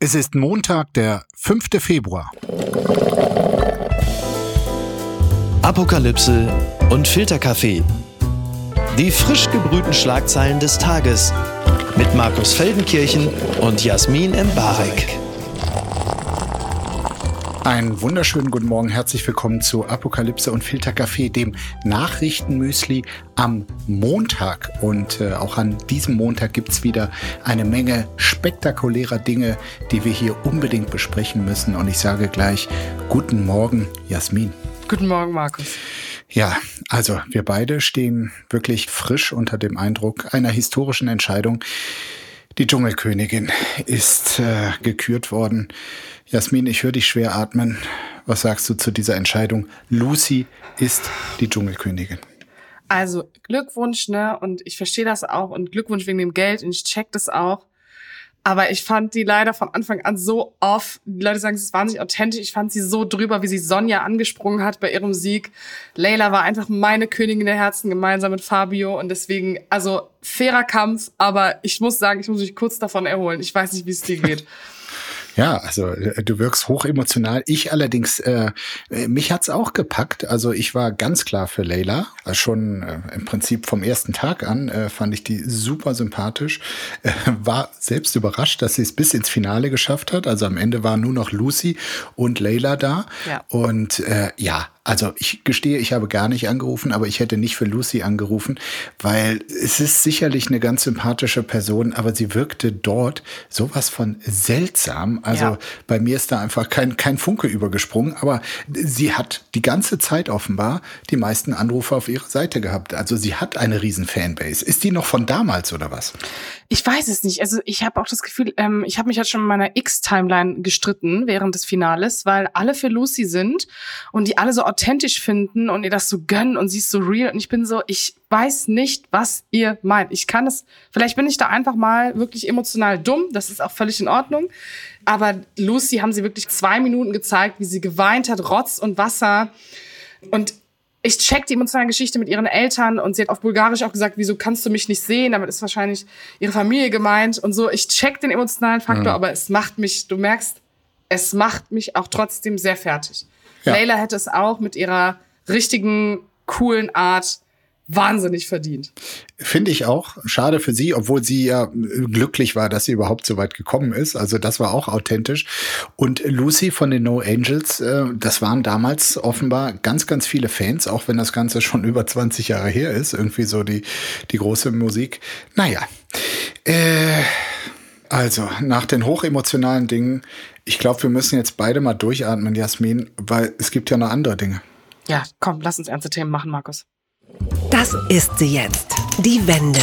Es ist Montag, der 5. Februar. Apokalypse und Filterkaffee. Die frisch gebrühten Schlagzeilen des Tages mit Markus Feldenkirchen und Jasmin Embarek. Einen wunderschönen guten Morgen, herzlich willkommen zu Apokalypse und Filterkaffee, dem Nachrichtenmüsli am Montag. Und äh, auch an diesem Montag gibt's wieder eine Menge spektakulärer Dinge, die wir hier unbedingt besprechen müssen. Und ich sage gleich, guten Morgen, Jasmin. Guten Morgen, Markus. Ja, also wir beide stehen wirklich frisch unter dem Eindruck einer historischen Entscheidung. Die Dschungelkönigin ist äh, gekürt worden. Jasmin, ich höre dich schwer atmen. Was sagst du zu dieser Entscheidung? Lucy ist die Dschungelkönigin. Also Glückwunsch, ne? Und ich verstehe das auch und Glückwunsch wegen dem Geld und ich check das auch. Aber ich fand die leider von Anfang an so off. Die Leute sagen, es ist wahnsinnig authentisch. Ich fand sie so drüber, wie sie Sonja angesprungen hat bei ihrem Sieg. Leila war einfach meine Königin der Herzen gemeinsam mit Fabio. Und deswegen, also fairer Kampf. Aber ich muss sagen, ich muss mich kurz davon erholen. Ich weiß nicht, wie es dir geht. Ja, also äh, du wirkst hoch emotional. Ich allerdings, äh, äh mich hat's auch gepackt. Also ich war ganz klar für Leila. Also schon äh, im Prinzip vom ersten Tag an äh, fand ich die super sympathisch. Äh, war selbst überrascht, dass sie es bis ins Finale geschafft hat. Also am Ende war nur noch Lucy und Leila da. Ja. Und äh, ja, also ich gestehe, ich habe gar nicht angerufen, aber ich hätte nicht für Lucy angerufen, weil es ist sicherlich eine ganz sympathische Person, aber sie wirkte dort sowas von seltsam. Also ja. bei mir ist da einfach kein, kein Funke übergesprungen, aber sie hat die ganze Zeit offenbar die meisten Anrufe auf ihrer Seite gehabt. Also sie hat eine riesen Fanbase. Ist die noch von damals oder was? Ich weiß es nicht. Also ich habe auch das Gefühl, ähm, ich habe mich halt schon in meiner X-Timeline gestritten während des Finales, weil alle für Lucy sind und die alle so authentisch finden und ihr das so gönnen und sie ist so real. Und ich bin so, ich weiß nicht, was ihr meint. Ich kann es, vielleicht bin ich da einfach mal wirklich emotional dumm. Das ist auch völlig in Ordnung. Aber Lucy haben sie wirklich zwei Minuten gezeigt, wie sie geweint hat, Rotz und Wasser. Und ich check die emotionale Geschichte mit ihren Eltern und sie hat auf Bulgarisch auch gesagt, wieso kannst du mich nicht sehen? Damit ist wahrscheinlich ihre Familie gemeint und so. Ich check den emotionalen Faktor, mhm. aber es macht mich, du merkst, es macht mich auch trotzdem sehr fertig. Ja. Leila hätte es auch mit ihrer richtigen, coolen Art wahnsinnig verdient. Finde ich auch. Schade für sie, obwohl sie ja glücklich war, dass sie überhaupt so weit gekommen ist. Also das war auch authentisch. Und Lucy von den No Angels, äh, das waren damals offenbar ganz, ganz viele Fans, auch wenn das Ganze schon über 20 Jahre her ist. Irgendwie so die, die große Musik. Naja. Äh, also, nach den hochemotionalen Dingen, ich glaube, wir müssen jetzt beide mal durchatmen, Jasmin, weil es gibt ja noch andere Dinge. Ja, komm, lass uns ernste Themen machen, Markus. Das ist sie jetzt. Die Wende.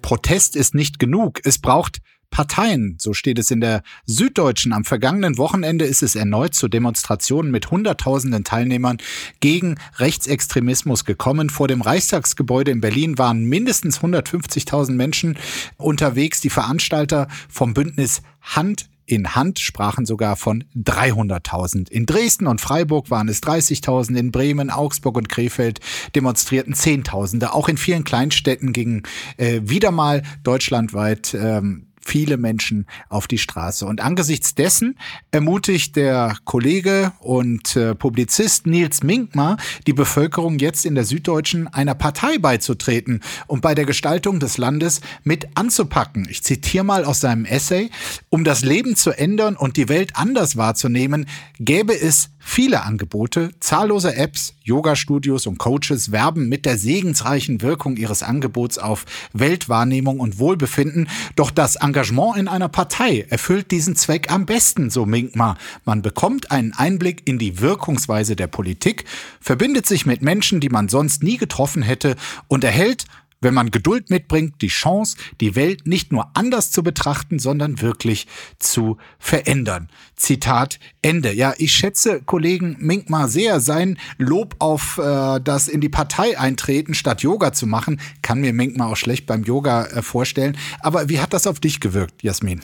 Protest ist nicht genug. Es braucht Parteien, so steht es in der Süddeutschen. Am vergangenen Wochenende ist es erneut zu Demonstrationen mit Hunderttausenden Teilnehmern gegen Rechtsextremismus gekommen. Vor dem Reichstagsgebäude in Berlin waren mindestens 150.000 Menschen unterwegs. Die Veranstalter vom Bündnis Hand in Hand sprachen sogar von 300.000. In Dresden und Freiburg waren es 30.000, in Bremen, Augsburg und Krefeld demonstrierten Zehntausende. Auch in vielen Kleinstädten gingen äh, wieder mal deutschlandweit ähm, viele Menschen auf die Straße. Und angesichts dessen ermutigt der Kollege und äh, Publizist Nils Minkmar die Bevölkerung jetzt in der Süddeutschen einer Partei beizutreten und bei der Gestaltung des Landes mit anzupacken. Ich zitiere mal aus seinem Essay. Um das Leben zu ändern und die Welt anders wahrzunehmen, gäbe es Viele Angebote, zahllose Apps, Yoga-Studios und Coaches werben mit der segensreichen Wirkung ihres Angebots auf Weltwahrnehmung und Wohlbefinden. Doch das Engagement in einer Partei erfüllt diesen Zweck am besten, so Minkmar. Man bekommt einen Einblick in die Wirkungsweise der Politik, verbindet sich mit Menschen, die man sonst nie getroffen hätte und erhält wenn man Geduld mitbringt, die Chance, die Welt nicht nur anders zu betrachten, sondern wirklich zu verändern. Zitat Ende. Ja, ich schätze Kollegen Minkmar sehr. Sein Lob auf äh, das in die Partei eintreten, statt Yoga zu machen, kann mir Minkmar auch schlecht beim Yoga äh, vorstellen. Aber wie hat das auf dich gewirkt, Jasmin?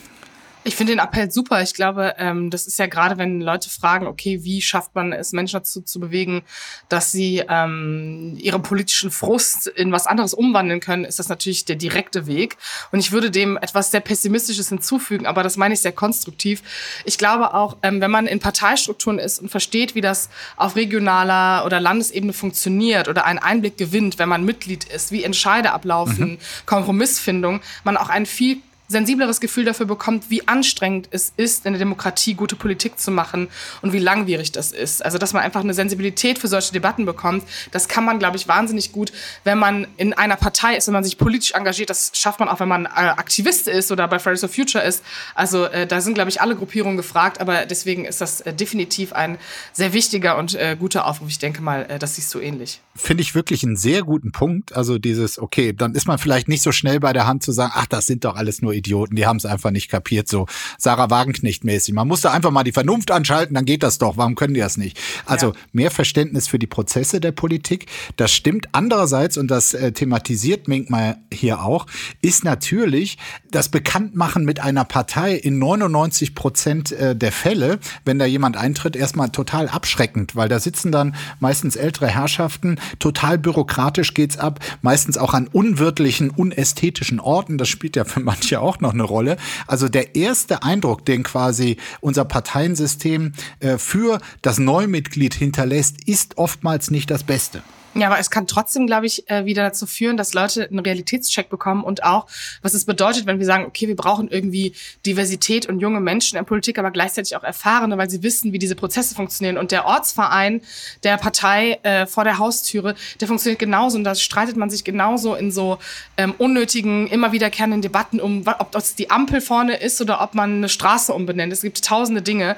Ich finde den Appell super. Ich glaube, ähm, das ist ja gerade, wenn Leute fragen, okay, wie schafft man es, Menschen dazu zu bewegen, dass sie ähm, ihren politischen Frust in was anderes umwandeln können, ist das natürlich der direkte Weg. Und ich würde dem etwas sehr Pessimistisches hinzufügen, aber das meine ich sehr konstruktiv. Ich glaube auch, ähm, wenn man in Parteistrukturen ist und versteht, wie das auf regionaler oder Landesebene funktioniert oder einen Einblick gewinnt, wenn man Mitglied ist, wie Entscheide ablaufen, mhm. Kompromissfindung, man auch einen viel sensibleres Gefühl dafür bekommt, wie anstrengend es ist, in der Demokratie gute Politik zu machen und wie langwierig das ist. Also, dass man einfach eine Sensibilität für solche Debatten bekommt, das kann man, glaube ich, wahnsinnig gut, wenn man in einer Partei ist, wenn man sich politisch engagiert. Das schafft man auch, wenn man äh, Aktivist ist oder bei Fridays for Future ist. Also, äh, da sind, glaube ich, alle Gruppierungen gefragt, aber deswegen ist das äh, definitiv ein sehr wichtiger und guter Aufruf. Ich denke mal, das siehst du ähnlich. Finde ich wirklich einen sehr guten Punkt. Also dieses, okay, dann ist man vielleicht nicht so schnell bei der Hand zu sagen, ach, das sind doch alles nur Idioten, die haben es einfach nicht kapiert, so Sarah Wagenknecht-mäßig. Man muss da einfach mal die Vernunft anschalten, dann geht das doch. Warum können die das nicht? Also ja. mehr Verständnis für die Prozesse der Politik, das stimmt. Andererseits, und das äh, thematisiert Mink mal hier auch, ist natürlich das Bekanntmachen mit einer Partei in 99 Prozent äh, der Fälle, wenn da jemand eintritt, erstmal total abschreckend, weil da sitzen dann meistens ältere Herrschaften, total bürokratisch geht's ab, meistens auch an unwirtlichen, unästhetischen Orten. Das spielt ja für manche auch noch eine Rolle. Also der erste Eindruck, den quasi unser Parteiensystem äh, für das Neumitglied hinterlässt, ist oftmals nicht das Beste. Ja, aber es kann trotzdem, glaube ich, äh, wieder dazu führen, dass Leute einen Realitätscheck bekommen und auch, was es bedeutet, wenn wir sagen, okay, wir brauchen irgendwie Diversität und junge Menschen in Politik, aber gleichzeitig auch Erfahrene, weil sie wissen, wie diese Prozesse funktionieren. Und der Ortsverein der Partei äh, vor der Haustüre, der funktioniert genauso und da streitet man sich genauso in so ähm, unnötigen, immer wiederkehrenden Debatten um, ob das die Ampel vorne ist oder ob man eine Straße umbenennt. Es gibt tausende Dinge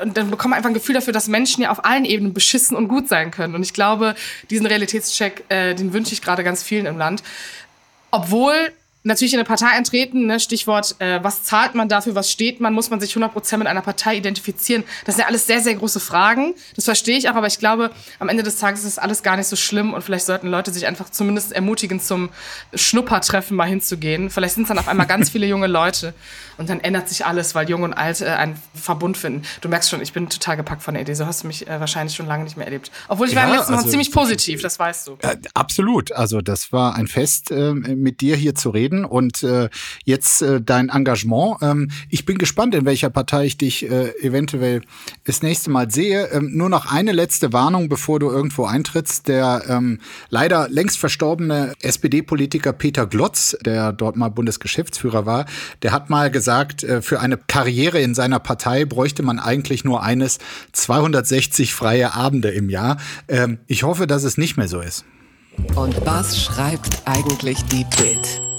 und dann bekommt man einfach ein Gefühl dafür, dass Menschen ja auf allen Ebenen beschissen und gut sein können. Und ich glaube, diesen Realitätscheck, äh, den wünsche ich gerade ganz vielen im Land. Obwohl natürlich in eine Partei eintreten, ne, Stichwort, äh, was zahlt man dafür, was steht man, muss man sich 100% mit einer Partei identifizieren. Das sind ja alles sehr, sehr große Fragen. Das verstehe ich auch, aber ich glaube, am Ende des Tages ist alles gar nicht so schlimm und vielleicht sollten Leute sich einfach zumindest ermutigen, zum Schnuppertreffen mal hinzugehen. Vielleicht sind es dann auf einmal ganz viele junge Leute und dann ändert sich alles, weil Jung und Alt äh, einen Verbund finden. Du merkst schon, ich bin total gepackt von der Idee. So hast du mich äh, wahrscheinlich schon lange nicht mehr erlebt. Obwohl ich ja, war im letzten Mal also, ziemlich positiv, das weißt du. Absolut. Also das war ein Fest, äh, mit dir hier zu reden reden und äh, jetzt äh, dein Engagement. Ähm, ich bin gespannt, in welcher Partei ich dich äh, eventuell das nächste Mal sehe. Ähm, nur noch eine letzte Warnung, bevor du irgendwo eintrittst. Der ähm, leider längst verstorbene SPD-Politiker Peter Glotz, der dort mal Bundesgeschäftsführer war, der hat mal gesagt, äh, für eine Karriere in seiner Partei bräuchte man eigentlich nur eines 260 freie Abende im Jahr. Ähm, ich hoffe, dass es nicht mehr so ist. Und was schreibt eigentlich die Bild?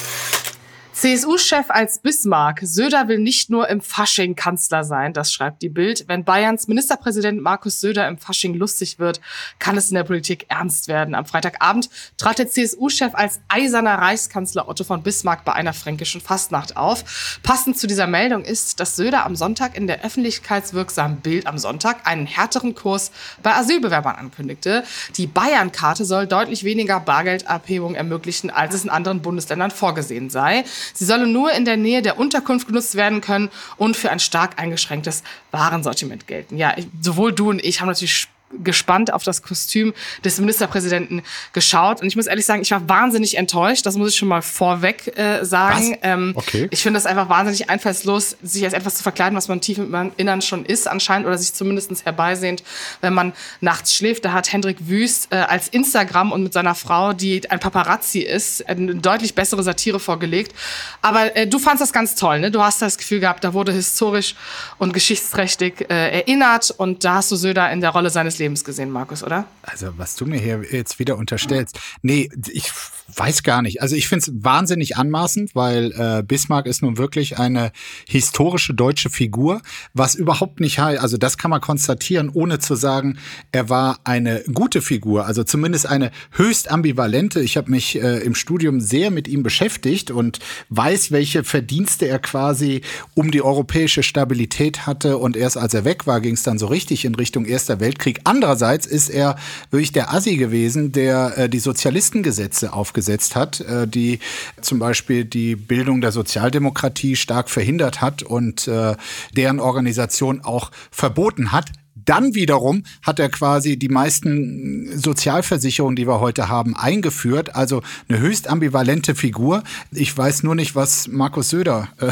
CSU-Chef als Bismarck. Söder will nicht nur im Fasching Kanzler sein, das schreibt die Bild. Wenn Bayerns Ministerpräsident Markus Söder im Fasching lustig wird, kann es in der Politik ernst werden. Am Freitagabend trat der CSU-Chef als eiserner Reichskanzler Otto von Bismarck bei einer fränkischen Fastnacht auf. Passend zu dieser Meldung ist, dass Söder am Sonntag in der öffentlichkeitswirksamen Bild am Sonntag einen härteren Kurs bei Asylbewerbern ankündigte. Die Bayern-Karte soll deutlich weniger Bargeldabhebung ermöglichen, als es in anderen Bundesländern vorgesehen sei. Sie sollen nur in der Nähe der Unterkunft genutzt werden können und für ein stark eingeschränktes Warensortiment gelten. Ja, sowohl du und ich haben natürlich gespannt auf das Kostüm des Ministerpräsidenten geschaut. Und ich muss ehrlich sagen, ich war wahnsinnig enttäuscht. Das muss ich schon mal vorweg äh, sagen. Ähm, okay. Ich finde das einfach wahnsinnig einfallslos, sich als etwas zu verkleiden, was man tief im Innern schon ist anscheinend oder sich zumindest herbeisehnt, wenn man nachts schläft. Da hat Hendrik Wüst äh, als Instagram und mit seiner Frau, die ein Paparazzi ist, eine deutlich bessere Satire vorgelegt. Aber äh, du fandst das ganz toll. Ne? Du hast das Gefühl gehabt, da wurde historisch und geschichtsträchtig äh, erinnert und da hast du Söder in der Rolle seines Lebens gesehen, Markus, oder? Also, was du mir hier jetzt wieder unterstellst. Nee, ich weiß gar nicht. Also, ich finde es wahnsinnig anmaßend, weil äh, Bismarck ist nun wirklich eine historische deutsche Figur, was überhaupt nicht heißt, also das kann man konstatieren, ohne zu sagen, er war eine gute Figur, also zumindest eine höchst ambivalente. Ich habe mich äh, im Studium sehr mit ihm beschäftigt und weiß, welche Verdienste er quasi um die europäische Stabilität hatte. Und erst als er weg war, ging es dann so richtig in Richtung Erster Weltkrieg andererseits ist er wirklich der Assi gewesen, der äh, die Sozialistengesetze aufgesetzt hat, äh, die zum Beispiel die Bildung der Sozialdemokratie stark verhindert hat und äh, deren Organisation auch verboten hat. Dann wiederum hat er quasi die meisten Sozialversicherungen, die wir heute haben, eingeführt. Also eine höchst ambivalente Figur. Ich weiß nur nicht, was Markus Söder äh,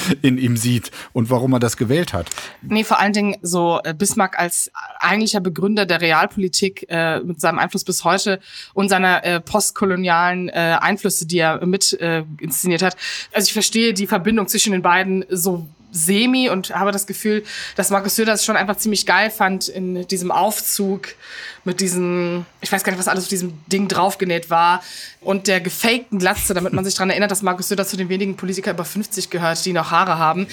in ihm sieht und warum er das gewählt hat. Nee, vor allen Dingen so äh, Bismarck als eigentlicher Begründer der Realpolitik äh, mit seinem Einfluss bis heute und seiner äh, postkolonialen äh, Einflüsse, die er mit äh, inszeniert hat. Also ich verstehe die Verbindung zwischen den beiden so semi und habe das Gefühl, dass Markus Söder es schon einfach ziemlich geil fand in diesem Aufzug mit diesem, ich weiß gar nicht, was alles auf diesem Ding draufgenäht war und der gefakten Glatze, damit man sich daran erinnert, dass Markus Söder zu den wenigen Politikern über 50 gehört, die noch Haare haben.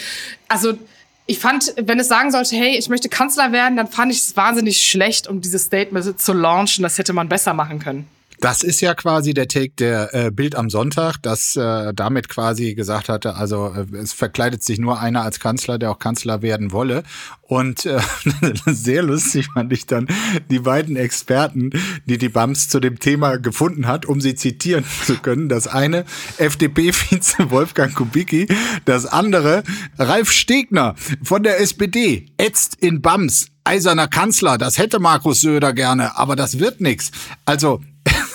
Also ich fand, wenn es sagen sollte, hey, ich möchte Kanzler werden, dann fand ich es wahnsinnig schlecht, um dieses Statement zu launchen. Das hätte man besser machen können. Das ist ja quasi der Take der äh, Bild am Sonntag, das äh, damit quasi gesagt hatte, also äh, es verkleidet sich nur einer als Kanzler, der auch Kanzler werden wolle. Und äh, sehr lustig fand ich dann die beiden Experten, die die BAMS zu dem Thema gefunden hat, um sie zitieren zu können. Das eine FDP-Vize Wolfgang Kubicki, das andere Ralf Stegner von der SPD, ätzt in BAMS eiserner Kanzler, das hätte Markus Söder gerne, aber das wird nix. Also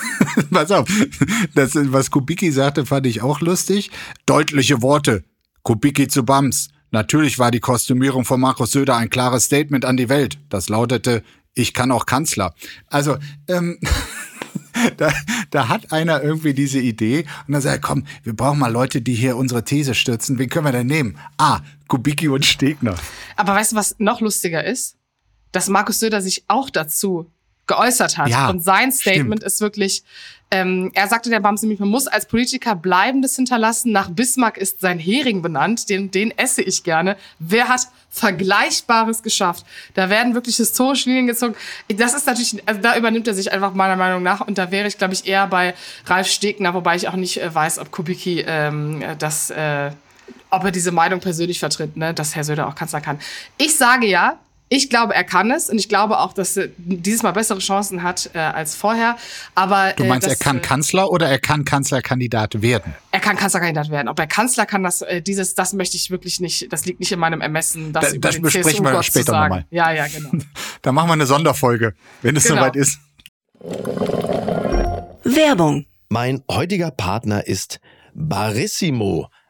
Pass auf, das, was Kubicki sagte, fand ich auch lustig. Deutliche Worte. Kubicki zu Bams. Natürlich war die Kostümierung von Markus Söder ein klares Statement an die Welt. Das lautete, ich kann auch Kanzler. Also, ähm, da, da hat einer irgendwie diese Idee und dann sagt, komm, wir brauchen mal Leute, die hier unsere These stürzen. Wen können wir denn nehmen? Ah, Kubicki und Stegner. Aber weißt du, was noch lustiger ist? Dass Markus Söder sich auch dazu geäußert hat. Ja, und sein Statement stimmt. ist wirklich, ähm, er sagte der Bams nämlich, man muss als Politiker Bleibendes hinterlassen. Nach Bismarck ist sein Hering benannt, den, den esse ich gerne. Wer hat Vergleichbares geschafft? Da werden wirklich historische Linien gezogen. Das ist natürlich, also da übernimmt er sich einfach meiner Meinung nach und da wäre ich, glaube ich, eher bei Ralf Stegner, wobei ich auch nicht äh, weiß, ob Kubicki ähm, das, äh, ob er diese Meinung persönlich vertritt, ne, dass Herr Söder auch Kanzler kann. Ich sage ja, ich glaube, er kann es und ich glaube auch, dass er dieses Mal bessere Chancen hat äh, als vorher. Aber Du meinst, äh, er kann äh, Kanzler oder er kann Kanzlerkandidat werden? er kann Kanzlerkandidat werden. Ob er Kanzler kann, das äh, dieses, das möchte ich wirklich nicht. Das liegt nicht in meinem Ermessen, das Da- über das den besprechen wir später nochmal. Ja, ja, genau. Da machen wir eine Sonderfolge, wenn es Genau. soweit ist. Werbung. Mein heutiger Partner ist Barissimo,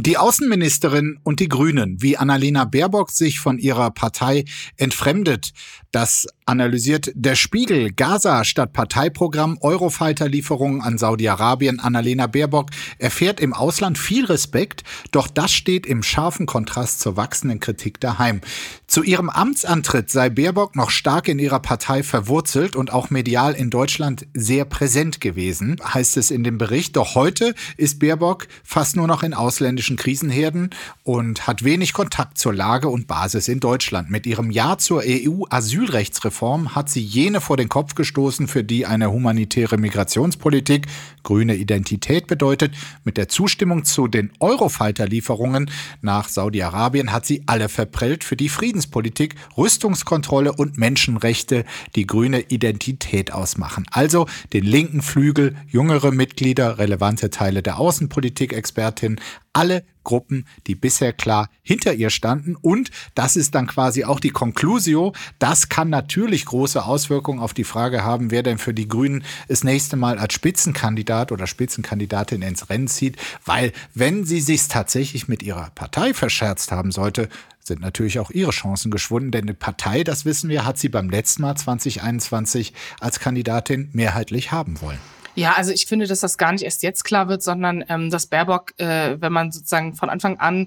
Die Außenministerin und die Grünen, wie Annalena Baerbock sich von ihrer Partei entfremdet, das analysiert der Spiegel. Gaza statt Parteiprogramm, Eurofighter-Lieferungen an Saudi-Arabien. Annalena Baerbock erfährt im Ausland viel Respekt, doch das steht im scharfen Kontrast zur wachsenden Kritik daheim. Zu ihrem Amtsantritt sei Baerbock noch stark in ihrer Partei verwurzelt und auch medial in Deutschland sehr präsent gewesen, heißt es in dem Bericht. Doch heute ist Baerbock fast nur noch in ausländischen politischen Krisenherden und hat wenig Kontakt zur Lage und Basis in Deutschland. Mit ihrem Ja zur EU-Asylrechtsreform hat sie jene vor den Kopf gestoßen, für die eine humanitäre Migrationspolitik grüne Identität bedeutet. Mit der Zustimmung zu den Eurofighter-Lieferungen nach Saudi-Arabien hat sie alle verprellt, für die Friedenspolitik, Rüstungskontrolle und Menschenrechte die grüne Identität ausmachen. Also den linken Flügel, jüngere Mitglieder, relevante Teile der Außenpolitik-Expertin, alle Gruppen, die bisher klar hinter ihr standen. Und das ist dann quasi auch die Conclusio. Das kann natürlich große Auswirkungen auf die Frage haben, wer denn für die Grünen das nächste Mal als Spitzenkandidat oder Spitzenkandidatin ins Rennen zieht. Weil wenn sie sich tatsächlich mit ihrer Partei verscherzt haben sollte, sind natürlich auch ihre Chancen geschwunden, denn eine Partei, das wissen wir, hat sie beim letzten Mal 2021 als Kandidatin mehrheitlich haben wollen. Ja, also ich finde, dass das gar nicht erst jetzt klar wird, sondern ähm, dass Baerbock, äh, wenn man sozusagen von Anfang an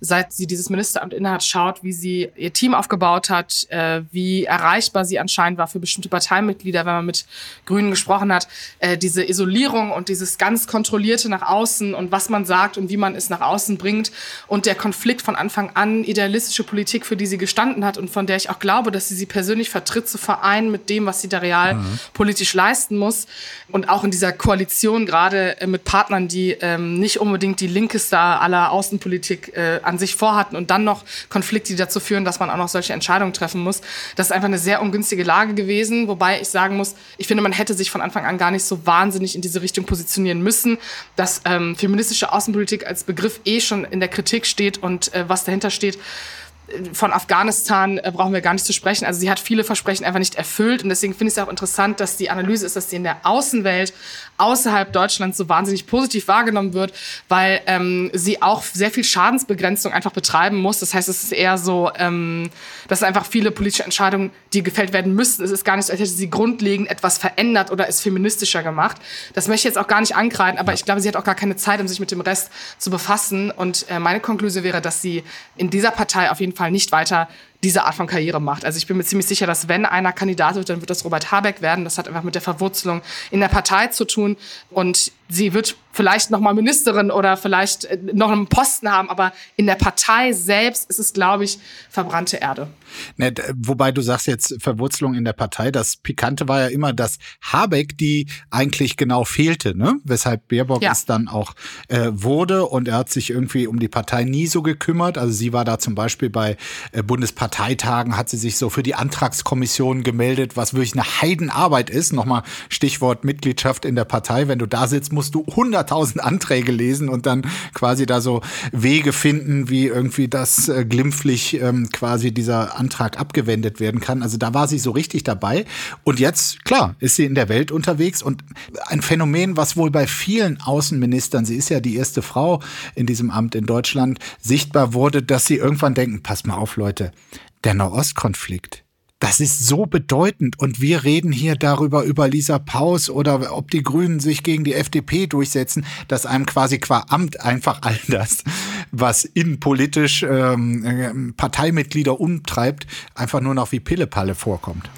seit sie dieses Ministeramt innehat, schaut, wie sie ihr Team aufgebaut hat, äh, wie erreichbar sie anscheinend war für bestimmte Parteimitglieder, wenn man mit Grünen gesprochen hat, äh, diese Isolierung und dieses ganz kontrollierte nach außen und was man sagt und wie man es nach außen bringt und der Konflikt von Anfang an, idealistische Politik, für die sie gestanden hat und von der ich auch glaube, dass sie sie persönlich vertritt, zu vereinen mit dem, was sie da real mhm. politisch leisten muss und auch in dieser Koalition gerade äh, mit Partnern, die ähm, nicht unbedingt die linkeste aller Außenpolitik äh, an sich vorhatten und dann noch Konflikte, die dazu führen, dass man auch noch solche Entscheidungen treffen muss. Das ist einfach eine sehr ungünstige Lage gewesen, wobei ich sagen muss, ich finde, man hätte sich von Anfang an gar nicht so wahnsinnig in diese Richtung positionieren müssen, dass ähm, feministische Außenpolitik als Begriff eh schon in der Kritik steht und äh, was dahinter steht von Afghanistan äh, brauchen wir gar nicht zu sprechen. Also sie hat viele Versprechen einfach nicht erfüllt. Und deswegen finde ich es auch interessant, dass die Analyse ist, dass sie in der Außenwelt außerhalb Deutschlands so wahnsinnig positiv wahrgenommen wird, weil ähm, sie auch sehr viel Schadensbegrenzung einfach betreiben muss. Das heißt, es ist eher so, ähm, dass einfach viele politische Entscheidungen, die gefällt werden müssten, es ist gar nicht so, als hätte sie grundlegend etwas verändert oder es feministischer gemacht. Das möchte ich jetzt auch gar nicht ankreiden, aber ich glaube, sie hat auch gar keine Zeit, um sich mit dem Rest zu befassen. Und äh, meine Konklusion wäre, dass sie in dieser Partei auf jeden Fall nicht weiter diese Art von Karriere macht. Also ich bin mir ziemlich sicher, dass wenn einer Kandidat wird, dann wird das Robert Habeck werden. Das hat einfach mit der Verwurzelung in der Partei zu tun. Und sie wird vielleicht noch mal Ministerin oder vielleicht äh, noch einen Posten haben, aber in der Partei selbst ist es, glaube ich, verbrannte Erde. Ne, wobei du sagst jetzt Verwurzelung in der Partei. Das Pikante war ja immer, dass Habeck die eigentlich genau fehlte, ne? weshalb Baerbock ja. es dann auch äh, wurde und er hat sich irgendwie um die Partei nie so gekümmert. Also sie war da zum Beispiel bei äh, Bundesparteitagen, hat sie sich so für die Antragskommission gemeldet, was wirklich eine Heidenarbeit ist. Nochmal Stichwort Mitgliedschaft in der Partei. Wenn du da sitzt, musst du 100.000 Anträge lesen und dann quasi da so Wege finden, wie irgendwie das äh, glimpflich ähm, quasi dieser Antrag abgewendet werden kann. Also da war sie so richtig dabei. Und jetzt, klar, ist sie in der Welt unterwegs und ein Phänomen, was wohl bei vielen Außenministern, sie ist ja die erste Frau in diesem Amt in Deutschland, sichtbar wurde, dass sie irgendwann denken, pass mal auf, Leute, der Nahostkonflikt, das ist so bedeutend. Und wir reden hier darüber, über Lisa Paus oder ob die Grünen sich gegen die FDP durchsetzen, dass einem quasi qua Amt einfach all das, was innenpolitisch ähm, äh, Parteimitglieder umtreibt, einfach nur noch wie Pillepalle vorkommt.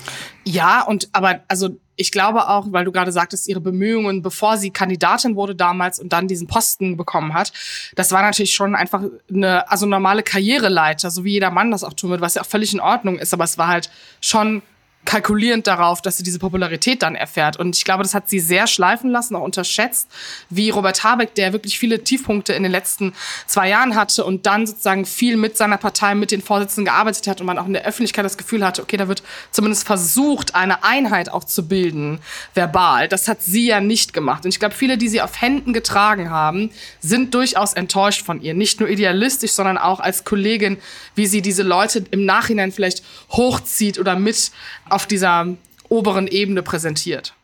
Ja, und aber also ich glaube auch, weil du gerade sagtest, ihre Bemühungen, bevor sie Kandidatin wurde damals und dann diesen Posten bekommen hat, das war natürlich schon einfach eine also normale Karriereleiter, so wie jeder Mann das auch tun wird, was ja auch völlig in Ordnung ist, aber es war halt schon kalkulierend darauf, dass sie diese Popularität dann erfährt. Und ich glaube, das hat sie sehr schleifen lassen, auch unterschätzt, wie Robert Habeck, der wirklich viele Tiefpunkte in den letzten zwei Jahren hatte und dann sozusagen viel mit seiner Partei, mit den Vorsitzenden gearbeitet hat und man auch in der Öffentlichkeit das Gefühl hatte, okay, da wird zumindest versucht, eine Einheit auch zu bilden, verbal. Das hat sie ja nicht gemacht. Und ich glaube, viele, die sie auf Händen getragen haben, sind durchaus enttäuscht von ihr. Nicht nur idealistisch, sondern auch als Kollegin, wie sie diese Leute im Nachhinein vielleicht hochzieht oder mit auf dieser oberen Ebene präsentiert.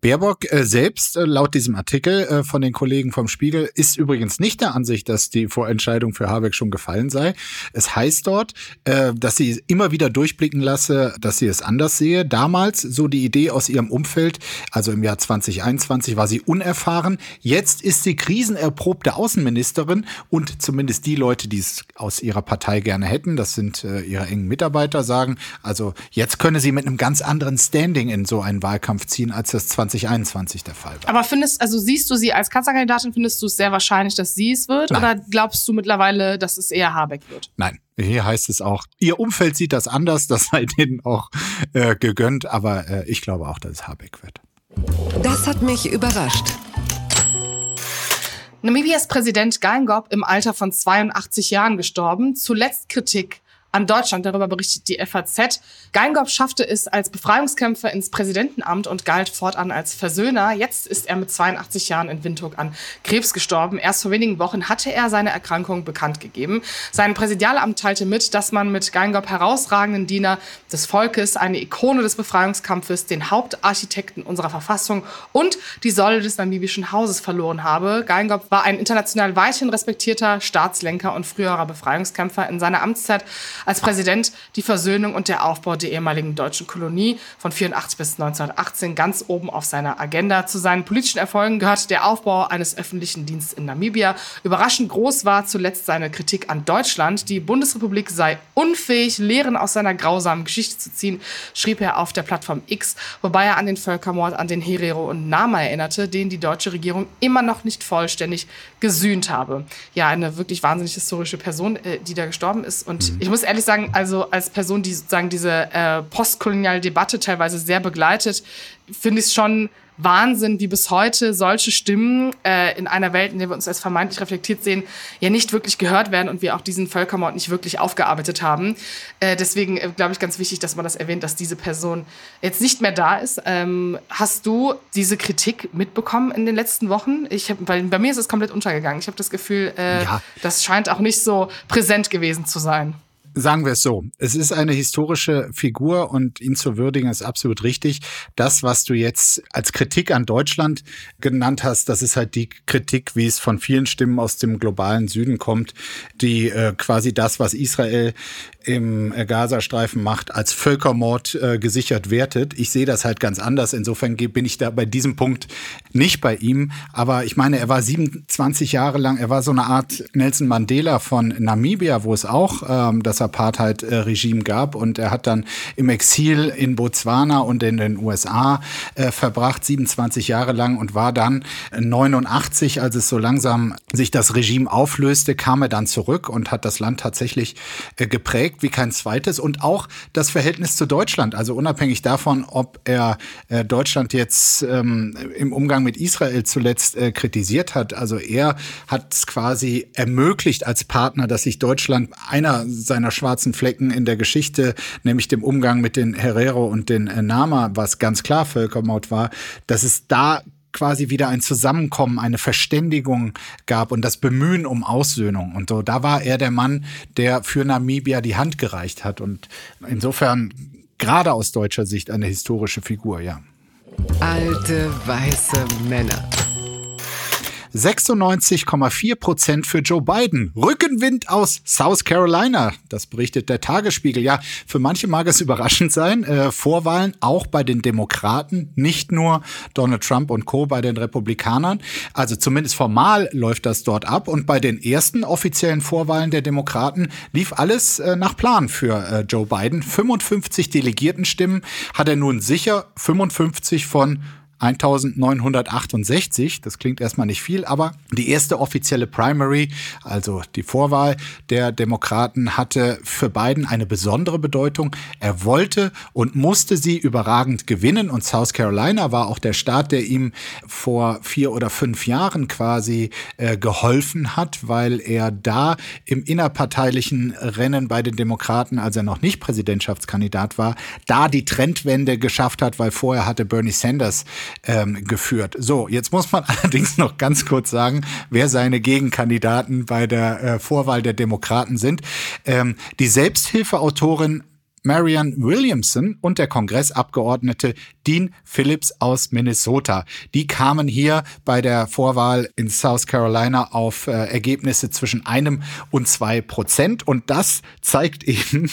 Baerbock äh, selbst, äh, laut diesem Artikel äh, von den Kollegen vom Spiegel, ist übrigens nicht der Ansicht, dass die Vorentscheidung für Habeck schon gefallen sei. Es heißt dort, äh, dass sie immer wieder durchblicken lasse, dass sie es anders sehe. Damals, so die Idee aus ihrem Umfeld, also im Jahr 2021, war sie unerfahren. Jetzt ist sie krisenerprobte Außenministerin und zumindest die Leute, die es aus ihrer Partei gerne hätten, das sind äh, ihre engen Mitarbeiter, sagen, also jetzt könne sie mit einem ganz anderen Standing in so einen Wahlkampf ziehen, als das das 2021 der Fall war. Aber findest, also siehst du sie als Kanzlerkandidatin, findest du es sehr wahrscheinlich, dass sie es wird? Nein. Oder glaubst du mittlerweile, dass es eher Habeck wird? Nein, hier heißt es auch, ihr Umfeld sieht das anders, das sei denen auch äh, gegönnt, aber äh, ich glaube auch, dass es Habeck wird. Das hat mich überrascht. Namibias Präsident Geingob im Alter von 82 Jahren gestorben. Zuletzt Kritik an Deutschland. Darüber berichtet die FAZ. Geingob schaffte es als Befreiungskämpfer ins Präsidentenamt und galt fortan als Versöhner. Jetzt ist er mit 82 Jahren in Windhoek an Krebs gestorben. Erst vor wenigen Wochen hatte er seine Erkrankung bekannt gegeben. Sein Präsidialamt teilte mit, dass man mit Geingob herausragenden Diener des Volkes, eine Ikone des Befreiungskampfes, den Hauptarchitekten unserer Verfassung und die Säule des namibischen Hauses verloren habe. Geingob war ein international weithin respektierter Staatslenker und früherer Befreiungskämpfer in seiner Amtszeit als Präsident die Versöhnung und der Aufbau der ehemaligen deutschen Kolonie von 84 bis 1918 ganz oben auf seiner Agenda. Zu seinen politischen Erfolgen gehört der Aufbau eines öffentlichen Dienstes in Namibia. Überraschend groß war zuletzt seine Kritik an Deutschland. Die Bundesrepublik sei unfähig, Lehren aus seiner grausamen Geschichte zu ziehen, schrieb er auf der Plattform X, wobei er an den Völkermord an den Herero und Nama erinnerte, den die deutsche Regierung immer noch nicht vollständig gesühnt habe. Ja, eine wirklich wahnsinnig historische Person, äh, die da gestorben ist. Und ich muss ehrlich sagen, also als Person, die sozusagen diese äh, postkoloniale Debatte teilweise sehr begleitet, finde ich es schon Wahnsinn, wie bis heute solche Stimmen äh, in einer Welt, in der wir uns als vermeintlich reflektiert sehen, ja nicht wirklich gehört werden und wir auch diesen Völkermord nicht wirklich aufgearbeitet haben. Äh, deswegen äh, glaube ich ganz wichtig, dass man das erwähnt, dass diese Person jetzt nicht mehr da ist. Ähm, hast du diese Kritik mitbekommen in den letzten Wochen? Ich hab, bei, bei mir ist es komplett untergegangen. Ich habe das Gefühl, äh, Ja. das scheint auch nicht so präsent gewesen zu sein. Sagen wir es so, es ist eine historische Figur und ihn zu würdigen ist absolut richtig. Das, was du jetzt als Kritik an Deutschland genannt hast, das ist halt die Kritik, wie es von vielen Stimmen aus dem globalen Süden kommt, die äh, quasi das, was Israel im äh, Gazastreifen macht, als Völkermord äh, gesichert wertet. Ich sehe das halt ganz anders. Insofern bin ich da bei diesem Punkt nicht bei ihm. Aber ich meine, er war 27 Jahre lang, er war so eine Art Nelson Mandela von Namibia, wo es auch ähm, das Apartheid-Regime gab. Und er hat dann im Exil in Botswana und in den USA äh, verbracht, 27 Jahre lang und war dann 89, als es so langsam sich das Regime auflöste, kam er dann zurück und hat das Land tatsächlich äh, geprägt wie kein zweites und auch das Verhältnis zu Deutschland. Also unabhängig davon, ob er äh, Deutschland jetzt ähm, im Umgang mit Israel zuletzt äh, kritisiert hat. Also er hat es quasi ermöglicht als Partner, dass sich Deutschland einer seiner schwarzen Flecken in der Geschichte, nämlich dem Umgang mit den Herero und den äh, Nama, was ganz klar Völkermord war, dass es da quasi wieder ein Zusammenkommen, eine Verständigung gab und das Bemühen um Aussöhnung. Und so, da war er der Mann, der für Namibia die Hand gereicht hat. Und insofern gerade aus deutscher Sicht eine historische Figur, ja. Alte weiße Männer. 96,4 Prozent für Joe Biden. Rückenwind aus South Carolina. Das berichtet der Tagesspiegel. Ja, für manche mag es überraschend sein. Äh, Vorwahlen auch bei den Demokraten, nicht nur Donald Trump und Co. bei den Republikanern. Also zumindest formal läuft das dort ab. Und bei den ersten offiziellen Vorwahlen der Demokraten lief alles äh, nach Plan für äh, Joe Biden. 55 Delegiertenstimmen hat er nun sicher. 55 von 1968, das klingt erstmal nicht viel, aber die erste offizielle Primary, also die Vorwahl der Demokraten, hatte für Biden eine besondere Bedeutung. Er wollte und musste sie überragend gewinnen und South Carolina war auch der Staat, der ihm vor vier oder fünf Jahren quasi äh, geholfen hat, weil er da im innerparteilichen Rennen bei den Demokraten, als er noch nicht Präsidentschaftskandidat war, da die Trendwende geschafft hat, weil vorher hatte Bernie Sanders ähm, geführt. So, jetzt muss man allerdings noch ganz kurz sagen, wer seine Gegenkandidaten bei der äh, Vorwahl der Demokraten sind. Ähm, die Selbsthilfeautorin Marianne Williamson und der Kongressabgeordnete Dean Phillips aus Minnesota. Die kamen hier bei der Vorwahl in South Carolina auf äh, Ergebnisse zwischen einem und zwei Prozent. Und das zeigt eben,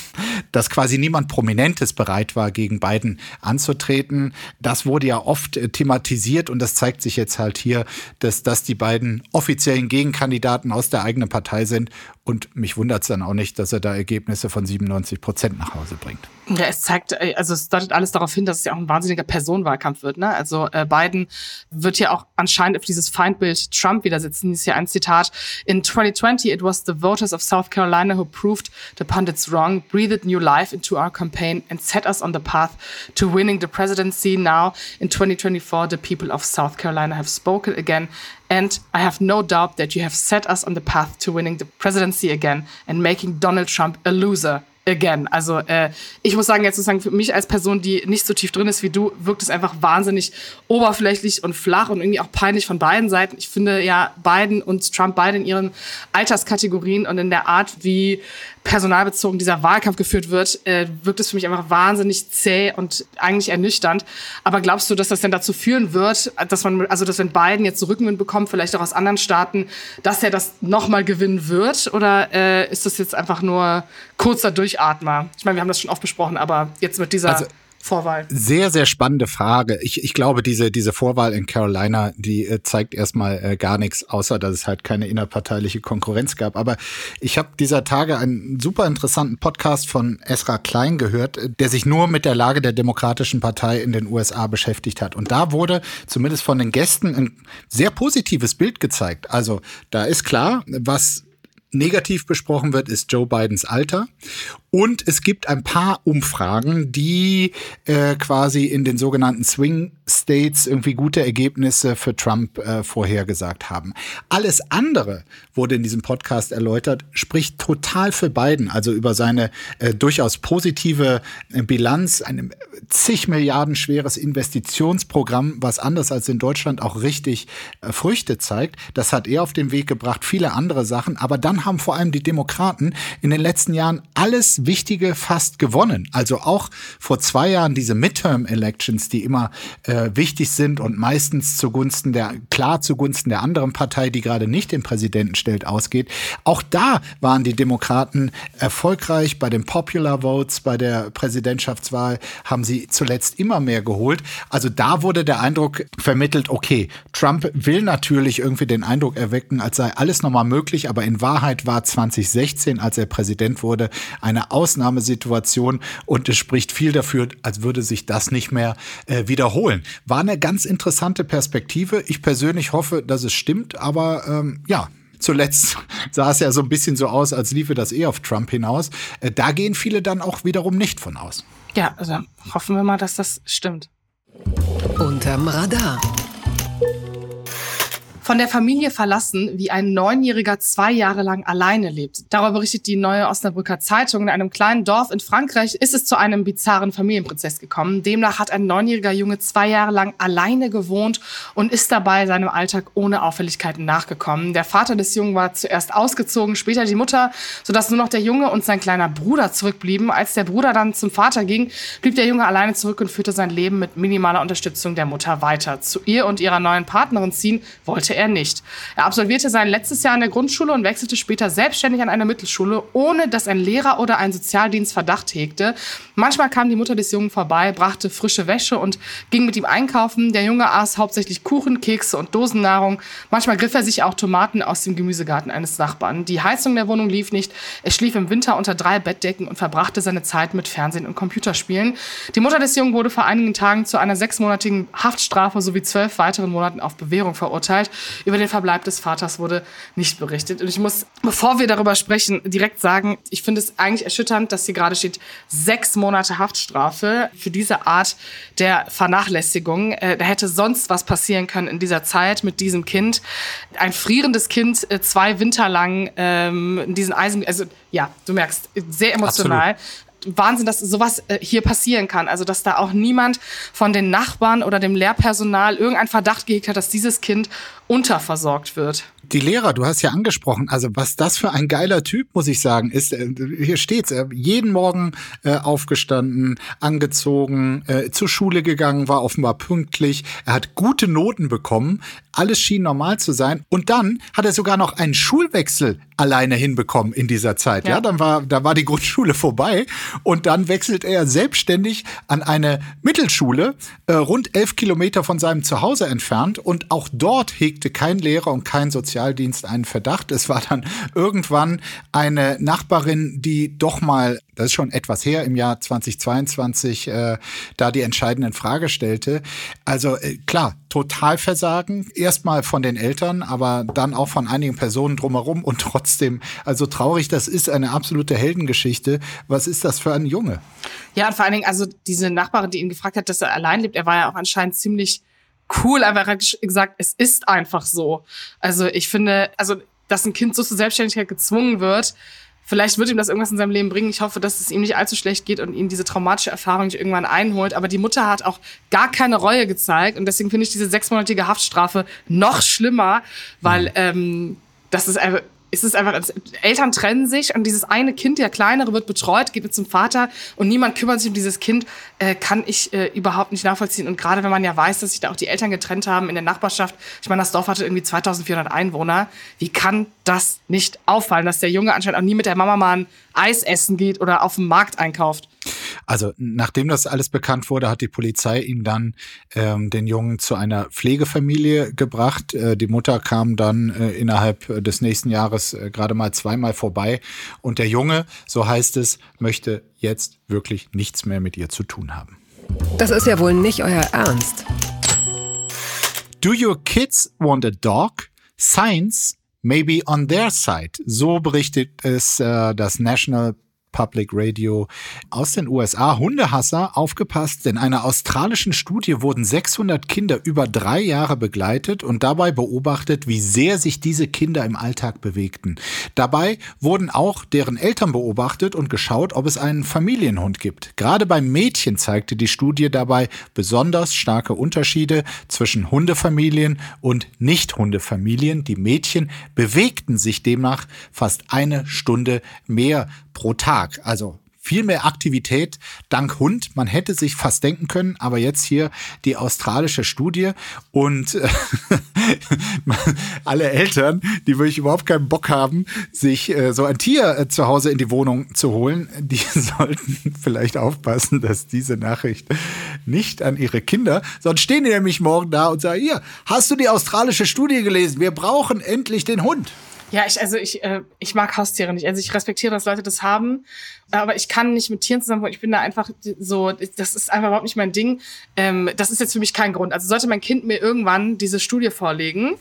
dass quasi niemand Prominentes bereit war, gegen Biden anzutreten. Das wurde ja oft äh, thematisiert und das zeigt sich jetzt halt hier, dass das die beiden offiziellen Gegenkandidaten aus der eigenen Partei sind. Und mich wundert es dann auch nicht, dass er da Ergebnisse von 97 Prozent nach Hause bringt. Ja, es zeigt, äh, also es deutet alles darauf hin, dass es ja auch ein wahnsinniger Personenwahlkampf wird. Ne? Also äh, Biden wird ja auch anscheinend auf dieses Feindbild Trump wieder sitzen. Hier ist ja ein Zitat. In 2020 it was the voters of South Carolina who proved the pundits wrong, breathed new life into our campaign and set us on the path to winning the presidency. Now in 2024 the people of South Carolina have spoken again And I have no doubt that you have set us on the path to winning the presidency again and making Donald Trump a loser again. Also äh, ich muss sagen, jetzt sozusagen für mich als Person, die nicht so tief drin ist wie du, wirkt es einfach wahnsinnig oberflächlich und flach und irgendwie auch peinlich von beiden Seiten. Ich finde ja Biden und Trump beide in ihren Alterskategorien und in der Art, wie personalbezogen dieser Wahlkampf geführt wird, äh, wirkt es für mich einfach wahnsinnig zäh und eigentlich ernüchternd. Aber glaubst du, dass das denn dazu führen wird, dass man, also dass wenn Biden jetzt Rückenwind bekommt, vielleicht auch aus anderen Staaten, dass er das nochmal gewinnen wird? Oder äh, ist das jetzt einfach nur kurzer Durchatmer? Ich meine, wir haben das schon oft besprochen, aber jetzt mit dieser also Vorwahl? Sehr, sehr spannende Frage. Ich, ich glaube, diese, diese Vorwahl in Carolina, die äh, zeigt erstmal äh, gar nichts, außer dass es halt keine innerparteiliche Konkurrenz gab. Aber ich habe dieser Tage einen super interessanten Podcast von Esra Klein gehört, der sich nur mit der Lage der Demokratischen Partei in den USA beschäftigt hat. Und da wurde zumindest von den Gästen ein sehr positives Bild gezeigt. Also da ist klar, was negativ besprochen wird, ist Joe Bidens Alter. Und es gibt ein paar Umfragen, die äh, quasi in den sogenannten Swing States irgendwie gute Ergebnisse für Trump äh, vorhergesagt haben. Alles andere wurde in diesem Podcast erläutert, spricht total für Biden, also über seine äh, durchaus positive äh, Bilanz, ein zig Milliarden schweres Investitionsprogramm, was anders als in Deutschland auch richtig äh, Früchte zeigt. Das hat er auf den Weg gebracht, viele andere Sachen. Aber dann haben vor allem die Demokraten in den letzten Jahren alles Wichtige fast gewonnen. Also auch vor zwei Jahren diese Midterm-Elections, die immer äh, wichtig sind und meistens zugunsten der, klar zugunsten der anderen Partei, die gerade nicht den Präsidenten stellt, ausgeht. Auch da waren die Demokraten erfolgreich bei den Popular Votes, bei der Präsidentschaftswahl haben sie zuletzt immer mehr geholt. Also da wurde der Eindruck vermittelt, okay, Trump will natürlich irgendwie den Eindruck erwecken, als sei alles nochmal möglich, aber in Wahrheit war 2016, als er Präsident wurde, eine Ausnahmesituation und es spricht viel dafür, als würde sich das nicht mehr äh, wiederholen. War eine ganz interessante Perspektive. Ich persönlich hoffe, dass es stimmt, aber ähm, ja, Zuletzt sah es ja so ein bisschen so aus, als liefe das eh auf Trump hinaus. Äh, da gehen viele dann auch wiederum nicht von aus. Ja, also hoffen wir mal, dass das stimmt. Unterm Radar von der Familie verlassen, wie ein Neunjähriger zwei Jahre lang alleine lebt. Darüber berichtet die neue Osnabrücker Zeitung. In einem kleinen Dorf in Frankreich ist es zu einem bizarren Familienprozess gekommen. Demnach hat ein neunjähriger Junge zwei Jahre lang alleine gewohnt und ist dabei seinem Alltag ohne Auffälligkeiten nachgekommen. Der Vater des Jungen war zuerst ausgezogen, später die Mutter, sodass nur noch der Junge und sein kleiner Bruder zurückblieben. Als der Bruder dann zum Vater ging, blieb der Junge alleine zurück und führte sein Leben mit minimaler Unterstützung der Mutter weiter. Zu ihr und ihrer neuen Partnerin ziehen wollte er nicht. Er absolvierte sein letztes Jahr in der Grundschule und wechselte später selbstständig an eine Mittelschule, ohne dass ein Lehrer oder ein Sozialdienst Verdacht hegte. Manchmal kam die Mutter des Jungen vorbei, brachte frische Wäsche und ging mit ihm einkaufen. Der Junge aß hauptsächlich Kuchen, Kekse und Dosennahrung. Manchmal griff er sich auch Tomaten aus dem Gemüsegarten eines Nachbarn. Die Heizung der Wohnung lief nicht. Er schlief im Winter unter drei Bettdecken und verbrachte seine Zeit mit Fernsehen und Computerspielen. Die Mutter des Jungen wurde vor einigen Tagen zu einer sechsmonatigen Haftstrafe sowie zwölf weiteren Monaten auf Bewährung verurteilt. Über den Verbleib des Vaters wurde nicht berichtet. Und ich muss, bevor wir darüber sprechen, direkt sagen, ich finde es eigentlich erschütternd, dass hier gerade steht, sechs Monate Haftstrafe für diese Art der Vernachlässigung. Äh, da hätte sonst was passieren können in dieser Zeit mit diesem Kind. Ein frierendes Kind, äh, zwei Winter lang ähm, in diesen Eisen, also ja, du merkst, sehr emotional. Absolut. Wahnsinn, dass sowas äh, hier passieren kann. Also, dass da auch niemand von den Nachbarn oder dem Lehrpersonal irgendeinen Verdacht gehegt hat, dass dieses Kind unterversorgt wird. Die Lehrer, du hast ja angesprochen, also was das für ein geiler Typ, muss ich sagen, ist, äh, hier steht's, äh, jeden Morgen äh, aufgestanden, angezogen, äh, zur Schule gegangen, war offenbar pünktlich, er hat gute Noten bekommen, alles schien normal zu sein und dann hat er sogar noch einen Schulwechsel alleine hinbekommen in dieser Zeit. Ja, ja dann war, da war die Grundschule vorbei Und dann wechselt er selbstständig an eine Mittelschule, äh, rund elf Kilometer von seinem Zuhause entfernt. Und auch dort hegte kein Lehrer und kein Sozialdienst einen Verdacht. Es war dann irgendwann eine Nachbarin, die doch mal, das ist schon etwas her, im Jahr 2022, äh, da die entscheidenden Frage stellte. Also äh, klar, Totalversagen, erstmal von den Eltern, aber dann auch von einigen Personen drumherum und trotzdem, also traurig, das ist eine absolute Heldengeschichte. Was ist das für ein Junge? Ja, und vor allen Dingen, also diese Nachbarin, die ihn gefragt hat, dass er allein lebt, er war ja auch anscheinend ziemlich cool, einfach hat gesagt, es ist einfach so. Also ich finde, also dass ein Kind so zur Selbstständigkeit gezwungen wird, Vielleicht wird ihm das irgendwas in seinem Leben bringen. Ich hoffe, dass es ihm nicht allzu schlecht geht und ihn diese traumatische Erfahrung nicht irgendwann einholt. Aber die Mutter hat auch gar keine Reue gezeigt. Und deswegen finde ich diese sechsmonatige Haftstrafe noch schlimmer, weil mhm. ähm, das ist einfach ist es einfach, Eltern trennen sich und dieses eine Kind, der kleinere, wird betreut, geht mit zum Vater und niemand kümmert sich um dieses Kind, äh, kann ich äh, überhaupt nicht nachvollziehen. Und gerade wenn man ja weiß, dass sich da auch die Eltern getrennt haben in der Nachbarschaft, ich meine, das Dorf hatte irgendwie 2400 Einwohner, wie kann das nicht auffallen, dass der Junge anscheinend auch nie mit der Mama mal ein Eis essen geht oder auf dem Markt einkauft? Also nachdem das alles bekannt wurde, hat die Polizei ihn dann ähm, den Jungen zu einer Pflegefamilie gebracht. Äh, die Mutter kam dann äh, innerhalb des nächsten Jahres äh, gerade mal zweimal vorbei und der Junge, so heißt es, möchte jetzt wirklich nichts mehr mit ihr zu tun haben. Das ist ja wohl nicht euer Ernst. Do your kids want a dog? Science may be on their side. So berichtet es äh, das National Public Radio aus den USA. Hundehasser, aufgepasst, in einer australischen Studie wurden 600 Kinder über drei Jahre begleitet und dabei beobachtet, wie sehr sich diese Kinder im Alltag bewegten. Dabei wurden auch deren Eltern beobachtet und geschaut, ob es einen Familienhund gibt. Gerade beim Mädchen zeigte die Studie dabei besonders starke Unterschiede zwischen Hundefamilien und Nicht-Hundefamilien. Die Mädchen bewegten sich demnach fast eine Stunde mehr pro Tag. Also viel mehr Aktivität dank Hund. Man hätte sich fast denken können, aber jetzt hier die australische Studie und äh, alle Eltern, die wirklich überhaupt keinen Bock haben, sich äh, so ein Tier äh, zu Hause in die Wohnung zu holen, die sollten vielleicht aufpassen, dass diese Nachricht nicht an ihre Kinder, sonst stehen die nämlich morgen da und sagen, hier, hast du die australische Studie gelesen? Wir brauchen endlich den Hund. Ja, ich, also ich, äh, ich mag Haustiere nicht. Also ich respektiere, dass Leute das haben, aber ich kann nicht mit Tieren zusammen. Ich bin da einfach so, das ist einfach überhaupt nicht mein Ding. Ähm, das ist jetzt für mich kein Grund. Also sollte mein Kind mir irgendwann diese Studie vorlegen,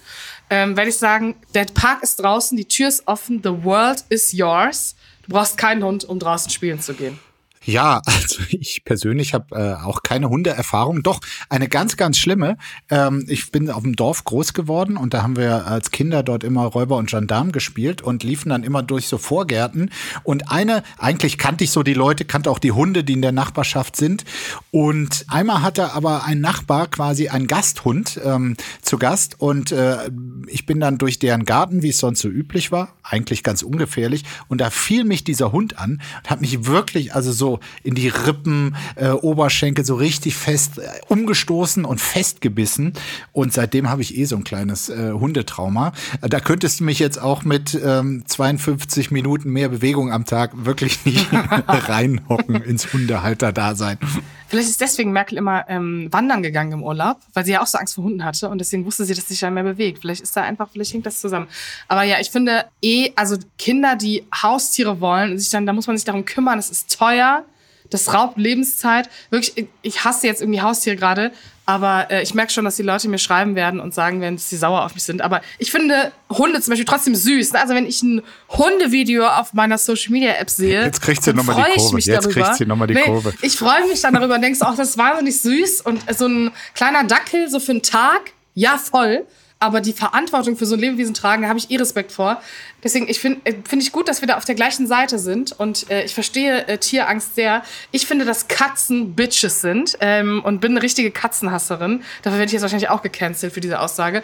ähm, werde ich sagen, der Park ist draußen, die Tür ist offen, the world is yours. Du brauchst keinen Hund, um draußen spielen zu gehen. Ja, also ich persönlich habe äh, auch keine Hundeerfahrung. Doch, eine ganz, ganz schlimme. Ähm, ich bin auf dem Dorf groß geworden und da haben wir als Kinder dort immer Räuber und Gendarm gespielt und liefen dann immer durch so Vorgärten. Und eine, eigentlich kannte ich so die Leute, kannte auch die Hunde, die in der Nachbarschaft sind. Und einmal hatte aber ein Nachbar quasi einen Gasthund ähm, zu Gast und äh, ich bin dann durch deren Garten, wie es sonst so üblich war, eigentlich ganz ungefährlich. Und da fiel mich dieser Hund an und hat mich wirklich, also so in die Rippen, äh, Oberschenkel so richtig fest äh, umgestoßen und festgebissen. Und seitdem habe ich eh so ein kleines äh, Hundetrauma. Äh, da könntest du mich jetzt auch mit ähm, 52 Minuten mehr Bewegung am Tag wirklich nicht reinhocken ins Hundehalter-Dasein. Vielleicht ist deswegen Merkel immer ähm, wandern gegangen im Urlaub, weil sie ja auch so Angst vor Hunden hatte und deswegen wusste sie, dass sie sich dann mehr bewegt. Vielleicht ist da einfach, vielleicht hängt das zusammen. Aber ja, ich finde eh, also Kinder, die Haustiere wollen und sich dann, da muss man sich darum kümmern, es ist teuer das raubt Lebenszeit. Wirklich, ich hasse jetzt irgendwie Haustiere gerade, aber äh, ich merke schon, dass die Leute mir schreiben werden und sagen werden, dass sie sauer auf mich sind. Aber ich finde Hunde zum Beispiel trotzdem süß. Also wenn ich ein Hundevideo auf meiner Social Media App sehe, jetzt kriegt sie nochmal die Kurve. Jetzt darüber. kriegt sie nochmal die nee, Kurve. Ich freue mich dann darüber und denkst auch, das ist wahnsinnig süß und so ein kleiner Dackel so für einen Tag, ja voll. Aber die Verantwortung für so ein Lebewesen tragen, da habe ich eh Respekt vor. Deswegen, ich finde äh, finde ich gut, dass wir da auf der gleichen Seite sind. Und äh, ich verstehe äh, Tierangst sehr. Ich finde, dass Katzen Bitches sind ähm, und bin eine richtige Katzenhasserin. Dafür werde ich jetzt wahrscheinlich auch gecancelt für diese Aussage.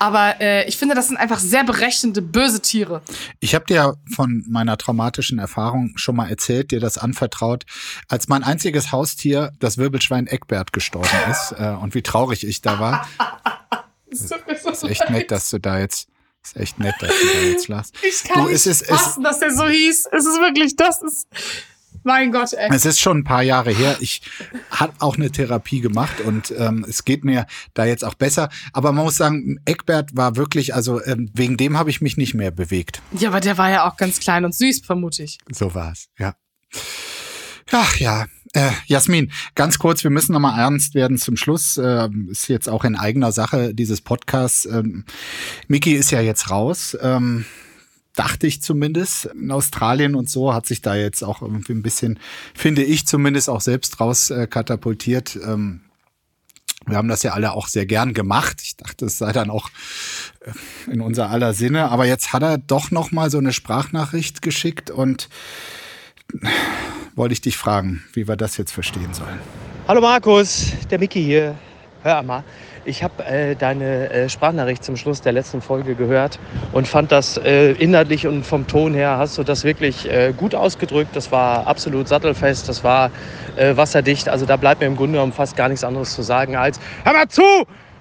Aber äh, ich finde, das sind einfach sehr berechnende, böse Tiere. Ich habe dir von meiner traumatischen Erfahrung schon mal erzählt, dir das anvertraut, als mein einziges Haustier, das Wirbelschwein Eckbert, gestorben ist. Äh, und wie traurig ich da war. Das ist echt nett, dass du da jetzt ist echt nett, dass du da jetzt lachst. Ich kann du, nicht es ist, fassen, dass der so hieß. Es ist wirklich, das ist... Mein Gott, ey. Es ist schon ein paar Jahre her. Ich habe auch eine Therapie gemacht und ähm, es geht mir da jetzt auch besser. Aber man muss sagen, Eckbert war wirklich, also ähm, wegen dem habe ich mich nicht mehr bewegt. Ja, aber der war ja auch ganz klein und süß, vermute ich. So war es, ja. Ach ja, äh, Jasmin, ganz kurz, wir müssen nochmal ernst werden zum Schluss. Äh, ist jetzt auch in eigener Sache dieses Podcasts. Ähm, Miki ist ja jetzt raus. Ähm, dachte ich zumindest. In Australien und so hat sich da jetzt auch irgendwie ein bisschen, finde ich zumindest, auch selbst raus äh, katapultiert. Ähm, wir haben das ja alle auch sehr gern gemacht. Ich dachte, es sei dann auch äh, in unser aller Sinne. Aber jetzt hat er doch noch mal so eine Sprachnachricht geschickt und wollte ich dich fragen, wie wir das jetzt verstehen sollen. Hallo Markus, der Mickey hier. Hör mal, ich habe äh, deine äh, Sprachnachricht zum Schluss der letzten Folge gehört und fand das äh, inhaltlich und vom Ton her hast du das wirklich äh, gut ausgedrückt. Das war absolut sattelfest, das war äh, wasserdicht. Also da bleibt mir im Grunde genommen fast gar nichts anderes zu sagen als Hör mal zu,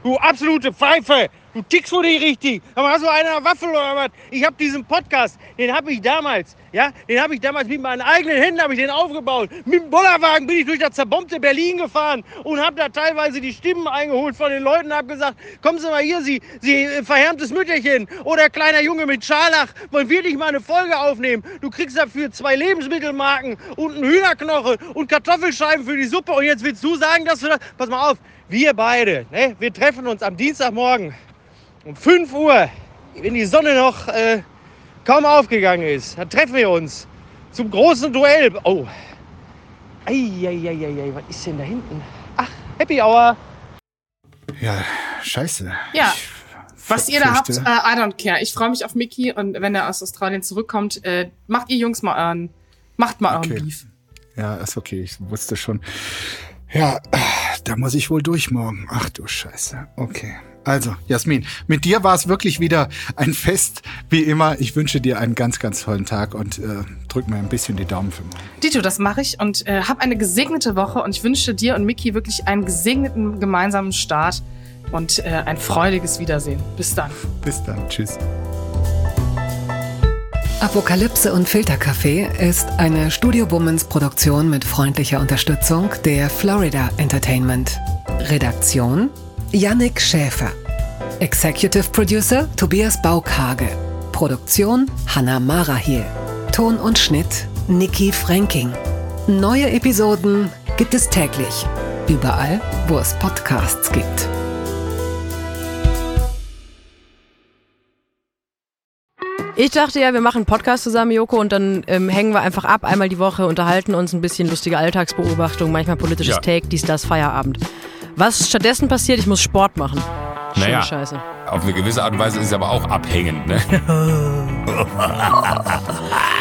du absolute Pfeife! Du tickst wohl nicht richtig. Aber hast du eine Waffel oder was? Ich habe diesen Podcast, den habe ich damals, ja, den habe ich damals mit meinen eigenen Händen ich den aufgebaut. Mit dem Bollerwagen bin ich durch das zerbombte Berlin gefahren und habe da teilweise die Stimmen eingeholt von den Leuten, habe gesagt, kommen Sie mal hier, Sie, Sie äh, verhärmtes Mütterchen oder kleiner Junge mit Scharlach, wollen wir dich mal eine Folge aufnehmen? Du kriegst dafür zwei Lebensmittelmarken und einen Hühnerknoche und Kartoffelscheiben für die Suppe und jetzt willst du sagen, dass du das, pass mal auf, wir beide, ne, wir treffen uns am Dienstagmorgen um 5 Uhr, wenn die Sonne noch äh, kaum aufgegangen ist, dann treffen wir uns zum großen Duell. Oh, Eieieiei, was ist denn da hinten? Ach, Happy Hour. Ja, scheiße. Ja. Ich Was ihr da habt, äh, I don't care. Ich freue mich auf Mickey und wenn er aus Australien zurückkommt, äh, macht ihr Jungs mal euren, macht mal euren Okay. Beef. Ja, ist okay, ich wusste schon. Ja, da muss ich wohl durch morgen. Ach du Scheiße. Okay. Also, Jasmin, mit dir war es wirklich wieder ein Fest, wie immer. Ich wünsche dir einen ganz, ganz tollen Tag und äh, drück mir ein bisschen die Daumen für morgen. Dito, das mache ich und äh, hab eine gesegnete Woche und ich wünsche dir und Mickey wirklich einen gesegneten gemeinsamen Start und äh, ein freudiges Wiedersehen. Bis dann. Bis dann. Tschüss. Apokalypse und Filterkaffee ist eine Studio Womans Produktion mit freundlicher Unterstützung der Florida Entertainment. Redaktion Yannick Schäfer. Executive Producer Tobias Baukage. Produktion Hanna Marahiel. Ton und Schnitt Niki Franking. Neue Episoden gibt es täglich. Überall, wo es Podcasts gibt. Ich dachte ja, wir machen einen Podcast zusammen, Joko, und dann ähm, hängen wir einfach ab, einmal die Woche, unterhalten uns ein bisschen lustige Alltagsbeobachtung, manchmal politisches Ja. Take, dies, das, Feierabend. Was stattdessen passiert, ich muss Sport machen. Schöne Naja. Scheiße. Auf eine gewisse Art und Weise ist es aber auch abhängend. Ne?